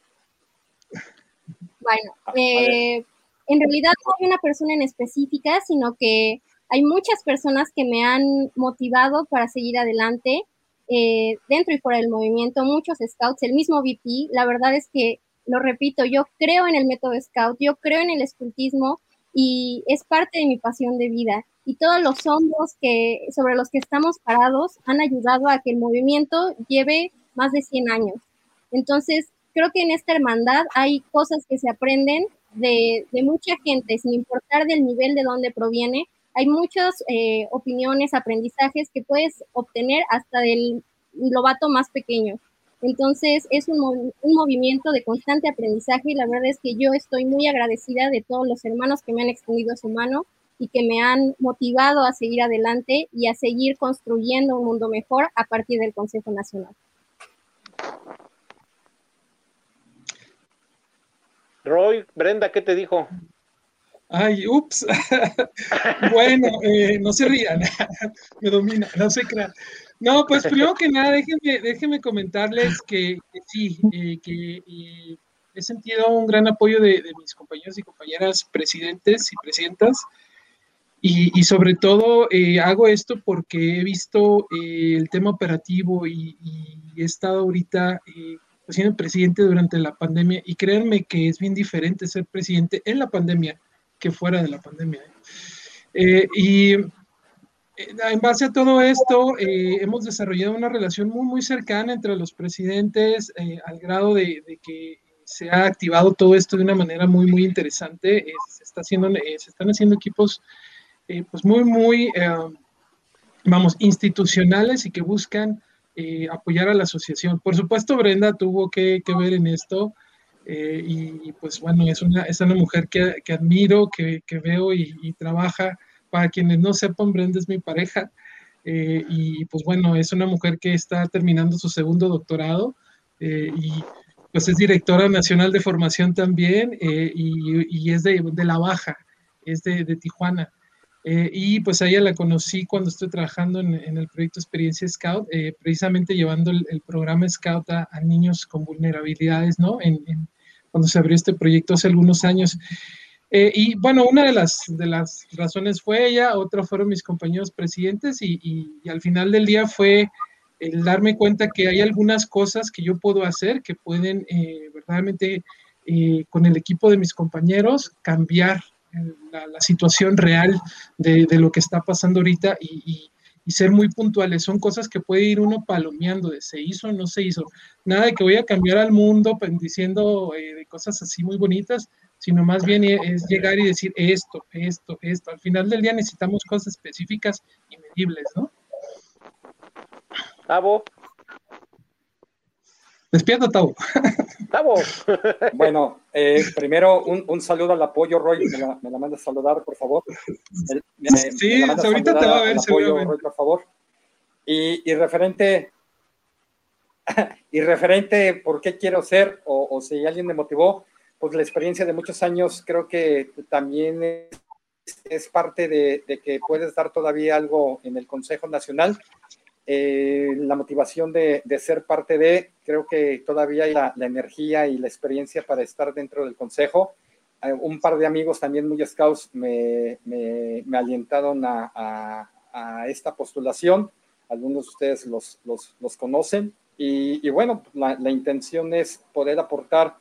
Bueno, eh, en realidad no hay una persona en específica, sino que hay muchas personas que me han motivado para seguir adelante eh, dentro y fuera del movimiento, muchos scouts, el mismo VP, la verdad es que, lo repito, yo creo en el método scout, yo creo en el escultismo y es parte de mi pasión de vida y todos los hombros que, sobre los que estamos parados han ayudado a que el movimiento lleve más de 100 años. Entonces, creo que en esta hermandad hay cosas que se aprenden de, mucha gente, sin importar del nivel de donde proviene, hay muchas eh, opiniones, aprendizajes que puedes obtener hasta del lobato más pequeño. Entonces es un, un, movimiento de constante aprendizaje y la verdad es que yo estoy muy agradecida de todos los hermanos que me han extendido su mano y que me han motivado a seguir adelante y a seguir construyendo un mundo mejor a partir del Consejo Nacional. Roy, Brenda, ¿qué te dijo? Ay, ups. bueno, eh, no se rían, me domina, no se crean. No, pues primero que nada, déjenme, déjenme comentarles que, sí, eh, que eh, he sentido un gran apoyo de, mis compañeros y compañeras presidentes y presidentas. Y, sobre todo hago esto porque he visto el tema operativo y, he estado ahorita siendo presidente durante la pandemia y créanme que es bien diferente ser presidente en la pandemia que fuera de la pandemia. ¿eh? Eh, y eh, en base a todo esto, hemos desarrollado una relación muy, muy cercana entre los presidentes, al grado de, que se ha activado todo esto de una manera muy, muy interesante. se, está haciendo, se están haciendo equipos pues muy, muy, vamos, institucionales y que buscan apoyar a la asociación. Por supuesto, Brenda tuvo que, ver en esto. Eh, y, pues bueno, es una, es una mujer que, que admiro, que, que veo y, trabaja. Para quienes no sepan, Brenda es mi pareja. Eh, y pues bueno, es una mujer que está terminando su segundo doctorado eh, y pues es directora nacional de formación también y, y, es de, de, La Baja, es de, de Tijuana. y pues a ella la conocí cuando estoy trabajando en, en el proyecto Experiencia Scout, precisamente llevando el, el programa Scout a, a, niños con vulnerabilidades, ¿no? En, en, cuando se abrió este proyecto hace algunos años. Eh, y bueno, una de las, de las razones fue ella, otra fueron mis compañeros presidentes y, y, al final del día fue el darme cuenta que hay algunas cosas que yo puedo hacer que pueden eh, verdaderamente eh, con el equipo de mis compañeros cambiar la, la situación real de, de, lo que está pasando ahorita y, y, y ser muy puntuales. Son cosas que puede ir uno palomeando de se hizo o no se hizo. Nada de que voy a cambiar al mundo diciendo eh, cosas así muy bonitas, sino más bien es llegar y decir esto, esto, esto. Al final del día necesitamos cosas específicas y medibles, ¿no? Tavo. Despierta, Tavo. Tavo. bueno, eh, primero un, saludo al apoyo, Roy. Me la, me la mandas a saludar, por favor. sí, ahorita te va a ver, apoyo, Roy, por favor. Y, y, referente, y referente por qué quiero ser, o, o, si alguien me motivó, pues la experiencia de muchos años creo que también es, es parte de, de, que puedes dar todavía algo en el Consejo Nacional eh, la motivación de, de, ser parte de, creo que todavía hay la, la, energía y la experiencia para estar dentro del consejo. Eh, un par de amigos también muy scouts me, me, me alientaron a, a, a, esta postulación. Algunos de ustedes los, los, los conocen. Y, y bueno, la, la, intención es poder aportar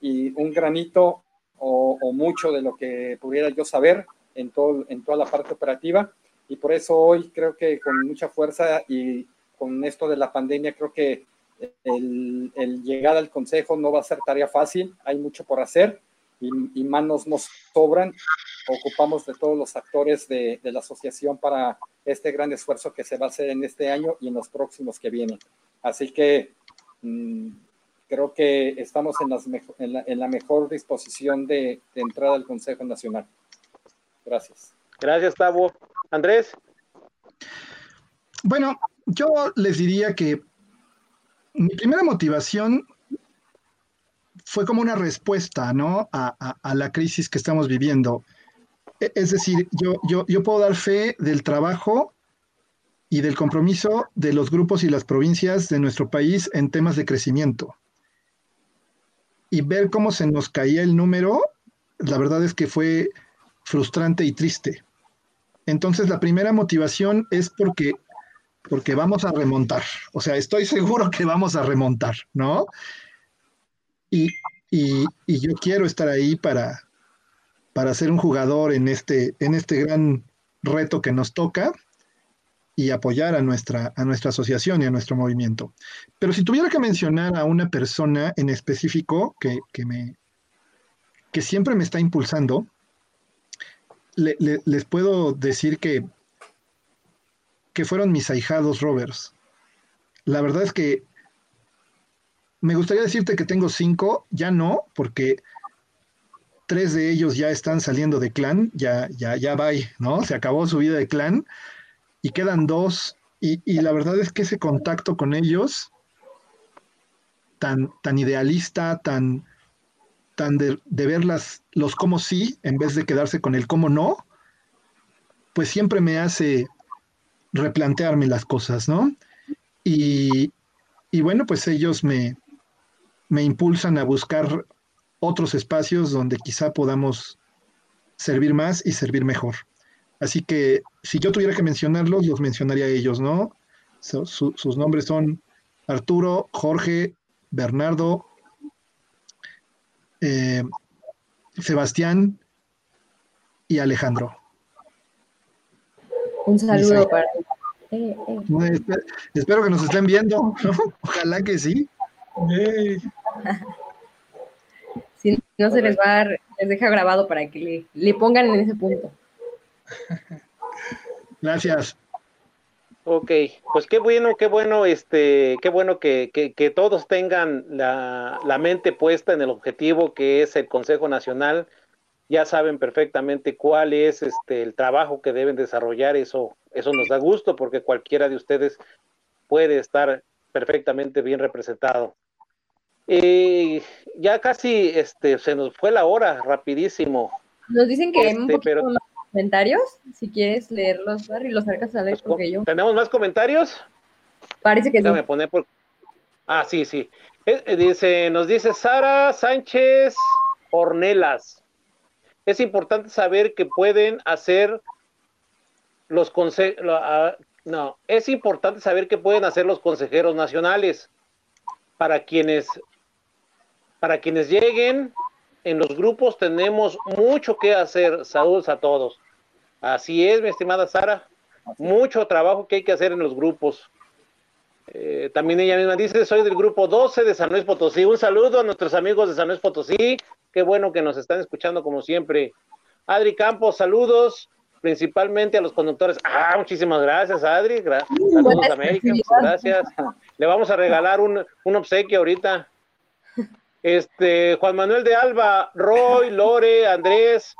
y un granito o, o, mucho de lo que pudiera yo saber en, todo, en toda la parte operativa. Y por eso hoy creo que con mucha fuerza y con esto de la pandemia creo que el, el llegar al consejo no va a ser tarea fácil, hay mucho por hacer y, y manos nos sobran, ocupamos de todos los actores de, de, la asociación para este gran esfuerzo que se va a hacer en este año y en los próximos que vienen. Así que mmm, creo que estamos en, las en, la, en la mejor disposición de, de entrada al Consejo Nacional. Gracias. Gracias, Tavo. Andrés. Bueno, yo les diría que mi primera motivación fue como una respuesta, ¿no? A, a, a la crisis que estamos viviendo. E, es decir, yo, yo, yo puedo dar fe del trabajo y del compromiso de los grupos y las provincias de nuestro país en temas de crecimiento. Y ver cómo se nos caía el número, la verdad es que fue frustrante y triste. Entonces, la primera motivación es porque, porque vamos a remontar. O sea, estoy seguro que vamos a remontar, ¿no? Y, y, y yo quiero estar ahí para, para ser un jugador en este, en este gran reto que nos toca y apoyar a nuestra, a nuestra asociación y a nuestro movimiento. Pero si tuviera que mencionar a una persona en específico que, que me, que siempre me está impulsando, les puedo decir que, que fueron mis ahijados Rovers. La verdad es que me gustaría decirte que tengo cinco, ya no, porque tres de ellos ya están saliendo de clan, ya, ya, ya va, ¿no? Se acabó su vida de clan y quedan dos. Y, la verdad es que ese contacto con ellos, tan, tan idealista, tan, tan de, de ver las, los cómo sí, en vez de quedarse con el cómo no, pues siempre me hace replantearme las cosas, ¿no? Y, y bueno, pues ellos me, me impulsan a buscar otros espacios donde quizá podamos servir más y servir mejor. Así que si yo tuviera que mencionarlos, los mencionaría a ellos, ¿no? sus nombres son Arturo, Jorge, Bernardo, eh, Sebastián y Alejandro. Un saludo para eh, eh. espero, que nos estén viendo, ojalá que sí. Si no se les va, les deja grabado para que le, le pongan en ese punto. Gracias. Ok, pues qué bueno, qué bueno, este, qué bueno que, que, todos tengan la, la, mente puesta en el objetivo que es el Consejo Nacional. Ya saben perfectamente cuál es este el trabajo que deben desarrollar. Eso, eso nos da gusto porque cualquiera de ustedes puede estar perfectamente bien representado. Eh, ya casi este, se nos fue la hora, rapidísimo. Nos dicen que hay un este, poquito más comentarios, si quieres leerlos, y los sacas a leer porque yo. ¿Tenemos más comentarios? Parece que sí. Poner por... Ah, sí, sí. Eh, eh, dice, nos dice Sara Sánchez Ornelas. Es importante saber que pueden hacer los consejos, ah, no, es importante saber qué pueden hacer los consejeros nacionales para quienes para quienes lleguen en los grupos tenemos mucho que hacer. Saludos a todos. Así es, mi estimada Sara. Mucho trabajo que hay que hacer en los grupos. Eh, también ella misma dice, soy del grupo 12 de San Luis Potosí. Un saludo a nuestros amigos de San Luis Potosí. Qué bueno que nos están escuchando como siempre. Adri Campos, saludos principalmente a los conductores. Ah, muchísimas gracias, Adri. saludos, América. gracias. Le vamos a regalar un, un obsequio ahorita. Este, Juan Manuel de Alba, Roy, Lore, Andrés,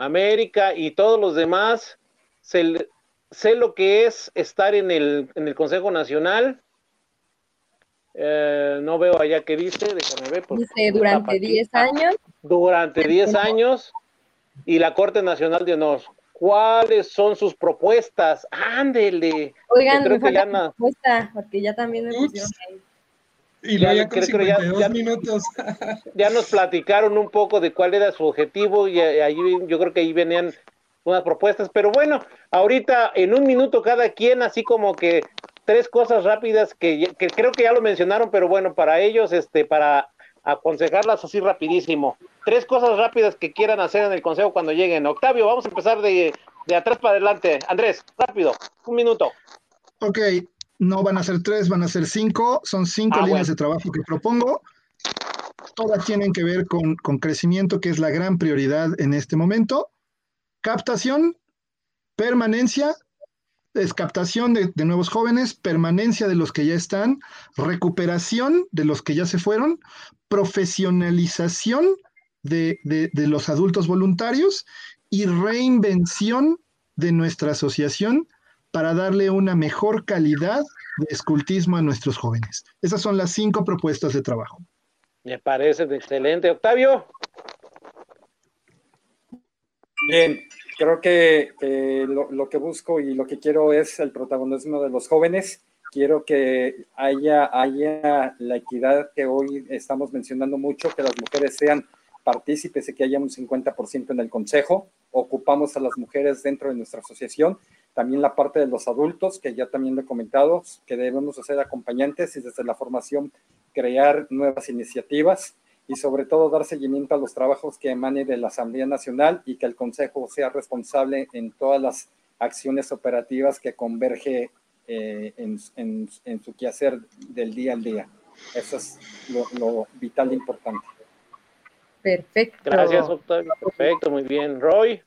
América y todos los demás, sé, lo que es estar en el, en el Consejo Nacional. Eh, no veo allá qué dice, déjame ver. Dice durante 10 años. Durante 10 años y la Corte Nacional de Honor. ¿Cuáles son sus propuestas? Ándele. Oigan, creo que ya propuesta, porque ya también me pusieron ahí. Y ya, ya, minutos. ya nos platicaron un poco de cuál era su objetivo y ahí yo creo que ahí venían unas propuestas, pero bueno, ahorita en un minuto cada quien, así como que tres cosas rápidas que, que creo que ya lo mencionaron, pero bueno, para ellos, este, para aconsejarlas así rapidísimo. Tres cosas rápidas que quieran hacer en el consejo cuando lleguen. Octavio, vamos a empezar de, de atrás para adelante. Andrés, rápido, un minuto. Ok, no van a ser tres, van a ser cinco. Son cinco ah, líneas de trabajo que propongo. Todas tienen que ver con, crecimiento, que es la gran prioridad en este momento. Captación, permanencia, es captación de, nuevos jóvenes, permanencia de los que ya están, recuperación de los que ya se fueron, profesionalización de, de, los adultos voluntarios y reinvención de nuestra asociación para darle una mejor calidad de escultismo a nuestros jóvenes. Esas son las cinco propuestas de trabajo. Me parece excelente. Octavio. Bien, creo que lo, que busco y lo que quiero es el protagonismo de los jóvenes. Quiero que haya, haya la equidad que hoy estamos mencionando mucho, que las mujeres sean partícipes y que haya un 50% en el consejo. Ocupamos a las mujeres dentro de nuestra asociación también la parte de los adultos, que ya también lo he comentado, que debemos hacer acompañantes y desde la formación crear nuevas iniciativas y sobre todo dar seguimiento a los trabajos que emanen de la Asamblea Nacional y que el Consejo sea responsable en todas las acciones operativas que converge eh, en, su quehacer del día al día. Eso es lo, lo vital e importante. Perfecto. Gracias, Octavio. Perfecto, muy bien. Roy.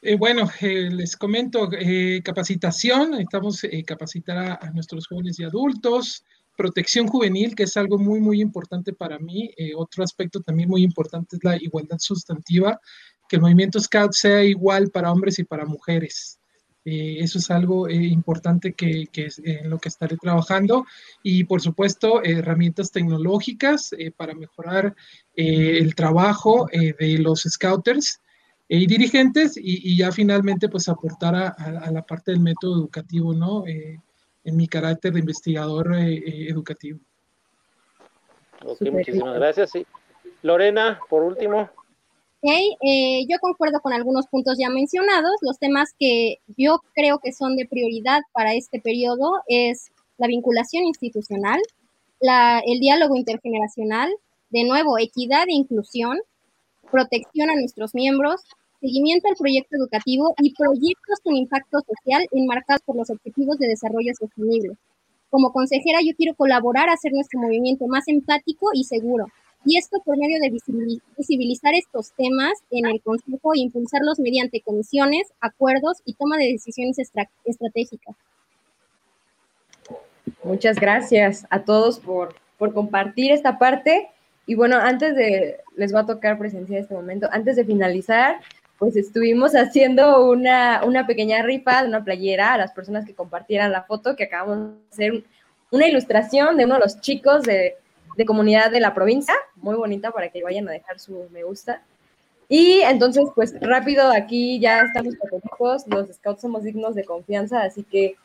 Eh, bueno, eh, les comento eh, capacitación, estamos capacitar a, nuestros jóvenes y adultos, protección juvenil, que es algo muy, muy importante para mí. otro aspecto también muy importante es la igualdad sustantiva, que el movimiento Scout sea igual para hombres y para mujeres. eso es algo importante que, en lo que estaré trabajando. Y por supuesto, herramientas tecnológicas para mejorar el trabajo de los scouters y dirigentes y, ya finalmente pues aportar a, la parte del método educativo, ¿no? Eh, en mi carácter de investigador eh, eh, educativo. Ok, muchísimas gracias. Sí. Lorena, por último. Ok, yo concuerdo con algunos puntos ya mencionados. Los temas que yo creo que son de prioridad para este periodo es la vinculación institucional, la, el diálogo intergeneracional, de nuevo, equidad e inclusión, protección a nuestros miembros, seguimiento al proyecto educativo y proyectos con impacto social enmarcados por los Objetivos de Desarrollo Sostenible. Como consejera, yo quiero colaborar a hacer nuestro movimiento más empático y seguro. Y esto por medio de visibilizar estos temas en el Consejo e impulsarlos mediante comisiones, acuerdos y toma de decisiones estratégicas. Muchas gracias a todos por, por compartir esta parte. Y bueno, antes de, les va a tocar presenciar este momento, antes de finalizar, pues estuvimos haciendo una, una pequeña rifa de una playera a las personas que compartieran la foto, que acabamos de hacer una ilustración de uno de los chicos de, de comunidad de la provincia, muy bonita para que vayan a dejar su me gusta. Y entonces, pues rápido, aquí ya estamos todos los scouts somos dignos de confianza, así que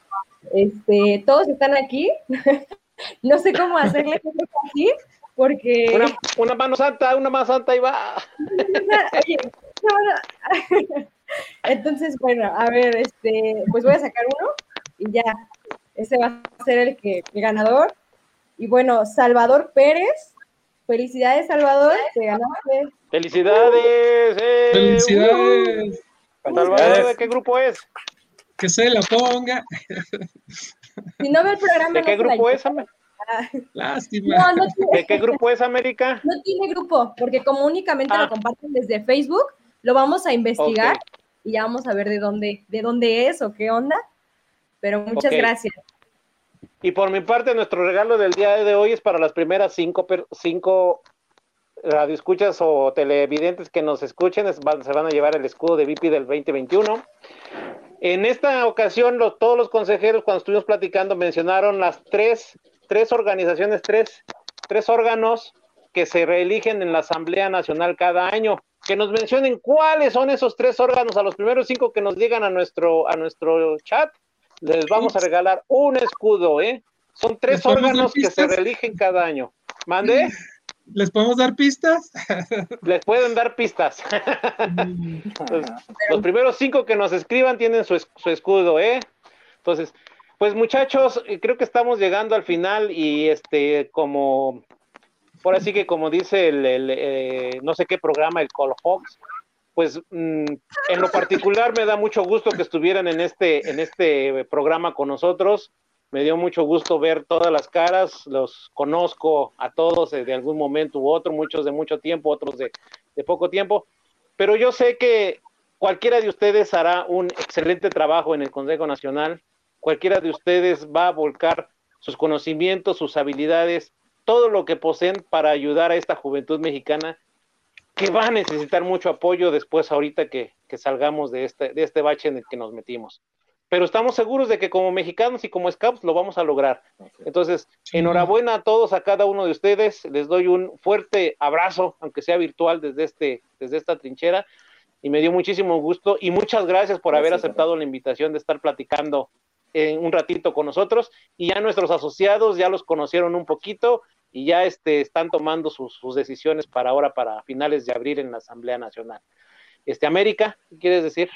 este, todos están aquí. no sé cómo hacerle así, porque... Una, una, mano santa, una mano santa y va. Entonces, bueno, a ver, este, pues voy a sacar uno y ya, ese va a ser el que el ganador. Y bueno, Salvador Pérez, felicidades Salvador, te ganaste. Felicidades. Eh. Felicidades. Salvador, ¿de qué grupo es? Que se la ponga. Si no ve el programa. ¿De qué grupo es? Lástima. ¿De qué grupo es América? No tiene grupo, porque como únicamente lo ah. comparten desde Facebook, lo vamos a investigar y ya vamos a ver de dónde, de dónde es o qué onda. Pero muchas gracias. Y por mi parte, nuestro regalo del día de hoy es para las primeras cinco, cinco radioescuchas o televidentes que nos escuchen, se van a llevar el escudo de VIP del 2021. En esta ocasión, todos los consejeros, cuando estuvimos platicando, mencionaron las tres tres organizaciones, tres, tres órganos que se reeligen en la Asamblea Nacional cada año. Que nos mencionen cuáles son esos tres órganos, a los primeros cinco que nos digan a nuestro, a nuestro chat, les vamos a regalar un escudo, ¿eh? Son tres órganos que se reeligen cada año. ¿Mande? ¿Les podemos dar pistas? Les pueden dar pistas. los, primeros cinco que nos escriban tienen su, su escudo, ¿eh? Entonces, pues muchachos, eh, creo que estamos llegando al final y este, como, por así que como dice el, eh, no sé qué programa, el Call Hawks, pues mm, en lo particular me da mucho gusto que estuvieran en este, en este programa con nosotros. Me dio mucho gusto ver todas las caras, los conozco a todos de algún momento u otro, muchos de mucho tiempo, otros de, de poco tiempo, pero yo sé que cualquiera de ustedes hará un excelente trabajo en el Consejo Nacional cualquiera de ustedes va a volcar sus conocimientos, sus habilidades, todo lo que poseen para ayudar a esta juventud mexicana que va a necesitar mucho apoyo después ahorita que, salgamos de este, de este bache en el que nos metimos. Pero estamos seguros de que como mexicanos y como scouts lo vamos a lograr. Entonces, enhorabuena a todos, a cada uno de ustedes. Les doy un fuerte abrazo, aunque sea virtual desde, este, desde esta trinchera. Y me dio muchísimo gusto y muchas gracias por haber aceptado la invitación de estar platicando un ratito con nosotros y ya nuestros asociados ya los conocieron un poquito y ya este, están tomando sus, decisiones para ahora, para finales de abril en la Asamblea Nacional. Este, América, ¿qué quieres decir?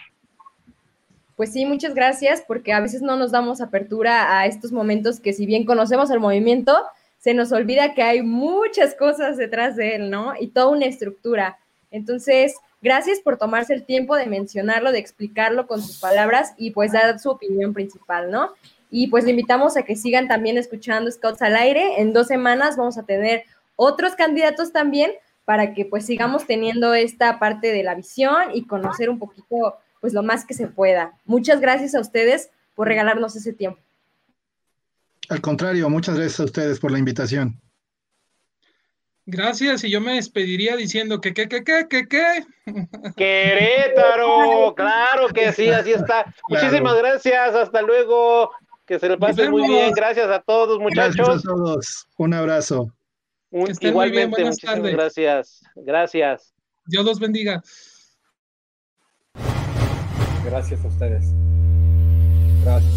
Pues sí, muchas gracias, porque a veces no nos damos apertura a estos momentos que si bien conocemos el movimiento, se nos olvida que hay muchas cosas detrás de él, ¿no? Y toda una estructura. Entonces, Gracias por tomarse el tiempo de mencionarlo, de explicarlo con sus palabras y pues dar su opinión principal, ¿no? Y pues le invitamos a que sigan también escuchando Scouts al aire. En dos semanas vamos a tener otros candidatos también para que pues sigamos teniendo esta parte de la visión y conocer un poquito pues lo más que se pueda. Muchas gracias a ustedes por regalarnos ese tiempo. Al contrario, muchas gracias a ustedes por la invitación. Gracias, y yo me despediría diciendo que, que, que, que, que, que. Querétaro, claro que sí, así está. Muchísimas gracias, hasta luego. Que se le pase muy bien. Gracias a todos, muchachos. Gracias a todos. Un abrazo. igualmente, muchísimas gracias. Gracias. Dios los bendiga. Gracias a ustedes. Gracias.